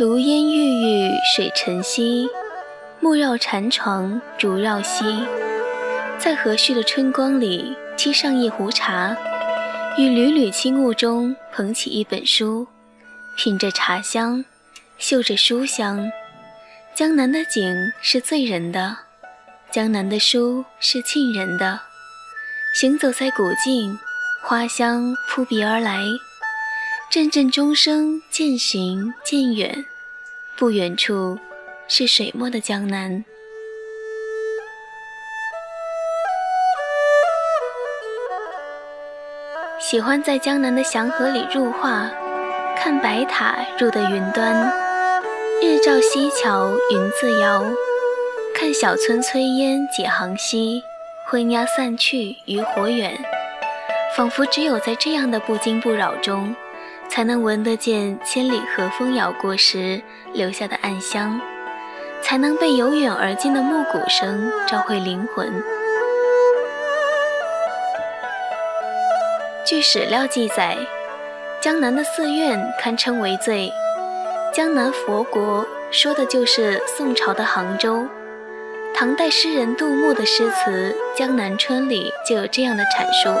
炉烟郁郁水沉稀，木绕禅床竹绕膝。在和煦的春光里沏上一壶茶，于缕缕轻雾中捧起一本书，品着茶香，嗅着书香。江南的景是醉人的，江南的书是沁人的。行走在古径，花香扑鼻而来，阵阵钟声渐行渐远，不远处是水墨的江南。喜欢在江南的祥和里入画，看白塔入的云端，日照西桥云自摇，看小村炊烟几行稀，昏鸦散去渔火远，仿佛只有在这样的不惊不扰中，才能闻得见千里和风摇过时留下的暗香，才能被由远而近的暮鼓声召回灵魂。据史料记载，江南的寺院堪称为最。江南佛国说的就是宋朝的杭州。唐代诗人杜牧的诗词《江南春》里就有这样的阐述：“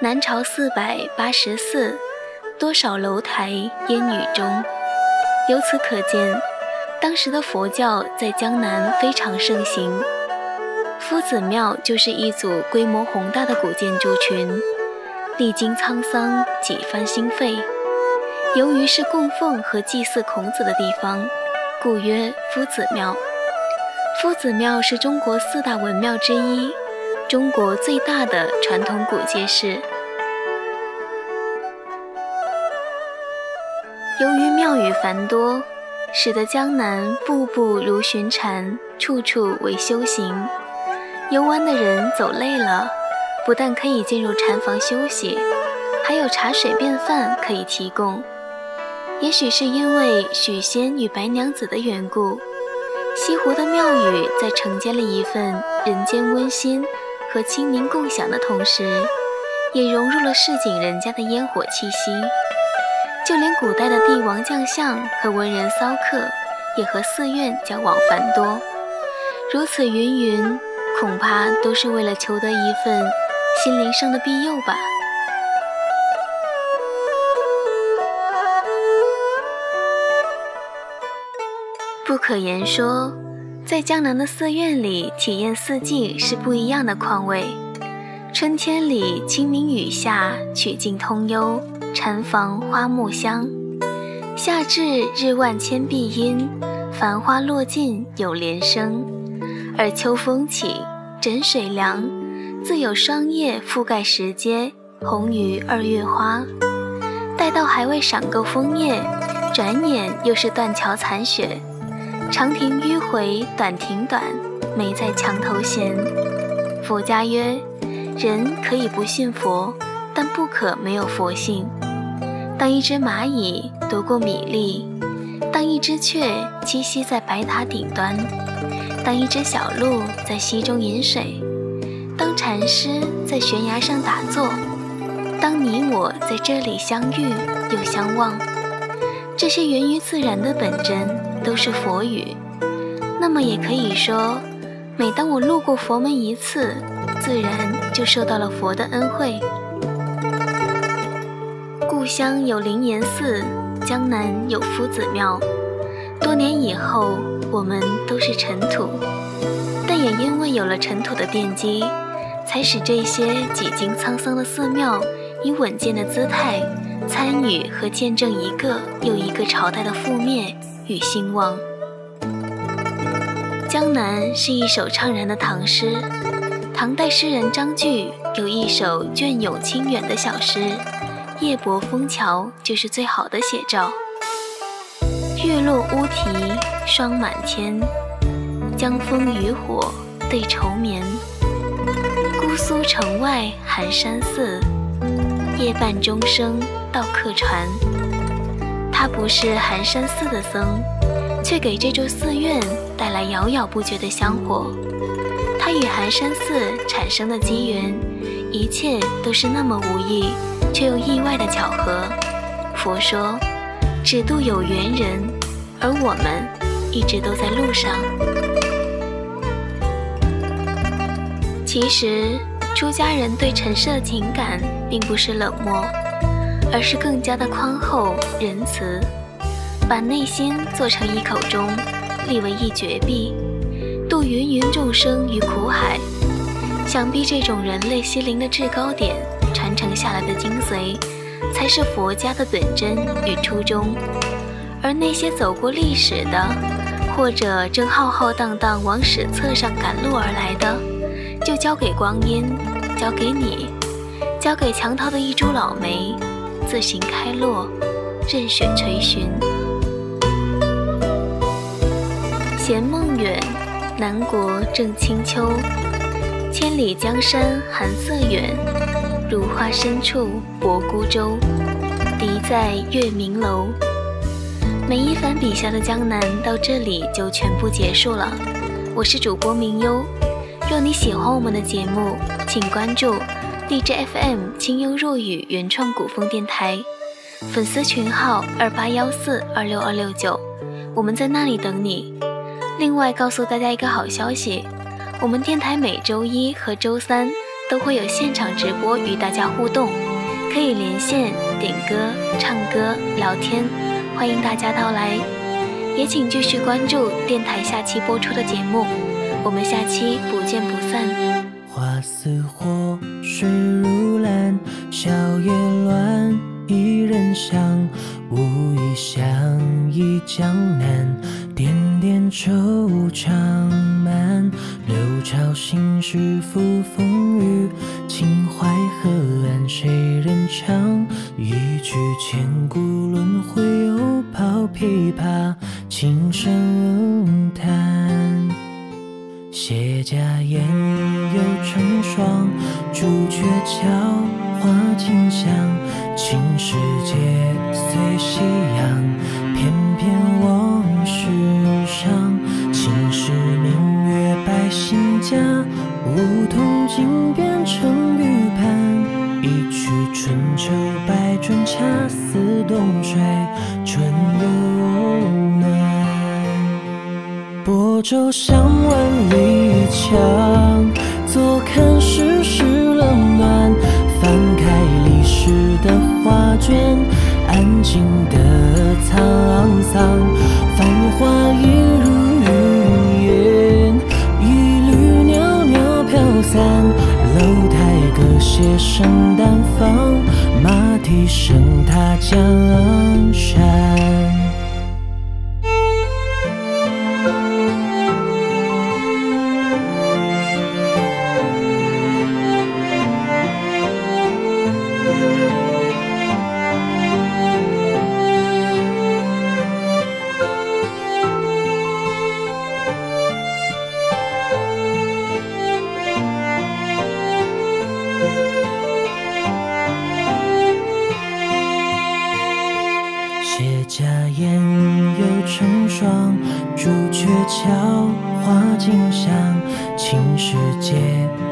南朝四百八十寺，多少楼台烟雨中。”由此可见，当时的佛教在江南非常盛行。夫子庙就是一组规模宏大的古建筑群。历经沧桑，几番心肺。由于是供奉和祭祀孔子的地方，故曰夫子庙。夫子庙是中国四大文庙之一，中国最大的传统古街市。由于庙宇繁多，使得江南步步如寻禅，处处为修行。游玩的人走累了。不但可以进入禅房休息，还有茶水便饭可以提供。也许是因为许仙与白娘子的缘故，西湖的庙宇在承接了一份人间温馨和清明共享的同时，也融入了市井人家的烟火气息。就连古代的帝王将相和文人骚客，也和寺院交往繁多。如此云云，恐怕都是为了求得一份。心灵上的庇佑吧。不可言说，在江南的寺院里体验四季是不一样的况味。春天里清明雨下，曲径通幽，禅房花木香；夏至日万千碧阴，繁花落尽有莲声；而秋风起，枕水凉。自有霜叶覆盖石阶，红于二月花。待到还未赏够枫叶，转眼又是断桥残雪。长亭迂回，短亭短，没在墙头闲。佛家曰：人可以不信佛，但不可没有佛性。当一只蚂蚁夺过米粒，当一只雀栖息在白塔顶端，当一只小鹿在溪中饮水。当禅师在悬崖上打坐，当你我在这里相遇又相望，这些源于自然的本真都是佛语。那么也可以说，每当我路过佛门一次，自然就受到了佛的恩惠。乡有灵岩寺，江南有夫子庙。多年以后，我们都是尘土，但也因为有了尘土的奠基。才使这些几经沧桑的寺庙以稳健的姿态参与和见证一个又一个朝代的覆灭与兴旺。江南是一首怅然的唐诗，唐代诗人张句有一首隽永清远的小诗《夜泊枫桥》，就是最好的写照。月落乌啼霜满天，江枫渔火对愁眠。姑苏城外寒山寺，夜半钟声到客船。他不是寒山寺的僧，却给这座寺院带来遥遥不绝的香火。他与寒山寺产生的机缘，一切都是那么无意，却又意外的巧合。佛说，只渡有缘人，而我们一直都在路上。其实，出家人对尘世的情感并不是冷漠，而是更加的宽厚仁慈，把内心做成一口钟，立为一绝壁，渡芸芸众生于苦海。想必这种人类心灵的制高点，传承下来的精髓，才是佛家的本真与初衷。而那些走过历史的，或者正浩浩荡荡往史册上赶路而来的，就交给光阴，交给你，交给墙头的一株老梅，自行开落，任雪垂询。闲梦远，南国正清秋。千里江山寒色远，如花深处泊孤舟。笛在月明楼。梅一凡笔下的江南到这里就全部结束了。我是主播明优，若你喜欢我们的节目，请关注荔枝 FM 清幽若雨原创古风电台，粉丝群号二八幺四二六二六九，我们在那里等你。另外告诉大家一个好消息。我们电台每周一和周三都会有现场直播与大家互动，可以连线点歌、唱歌、聊天，欢迎大家到来。也请继续关注电台下期播出的节目，我们下期不见不散。花似火，水如蓝，小叶乱，一人香，无意相忆江南，点点惆怅满。流潮心事付风千古轮回，又抛琵琶，轻声叹。谢家燕又成双，朱雀桥花径香，青石阶随夕阳，翩翩往事上，青石明。新家，梧桐径变成玉盘，恰似冬水春又暖。泊舟向万里江，坐看世事冷暖。翻开历史的画卷，安静的沧桑，繁华一如。楼台歌榭声淡，马蹄声踏江山。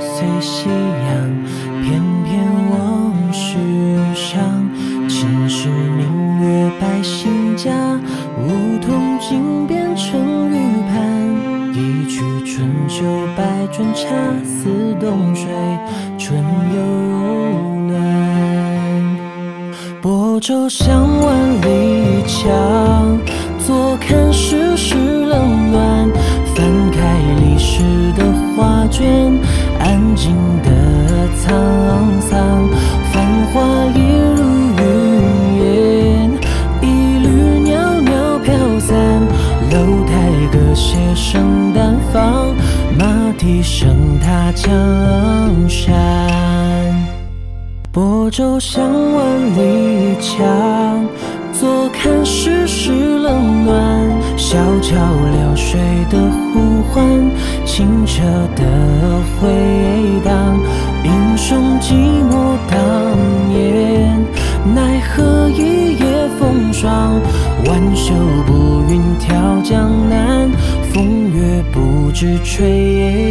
随夕阳，翩翩往事上，秦时明月白新家，梧桐井变成玉盘，一曲春秋百转恰似冬水，春又暖。泊舟向万里江，坐看世事冷暖，翻开历史的画卷。安静的沧桑，繁华一如云烟，一缕袅袅飘散，楼台歌榭声淡放。马蹄声踏江山，泊舟向万里江，坐看世事冷暖。小桥流水的呼唤，清澈的是炊烟。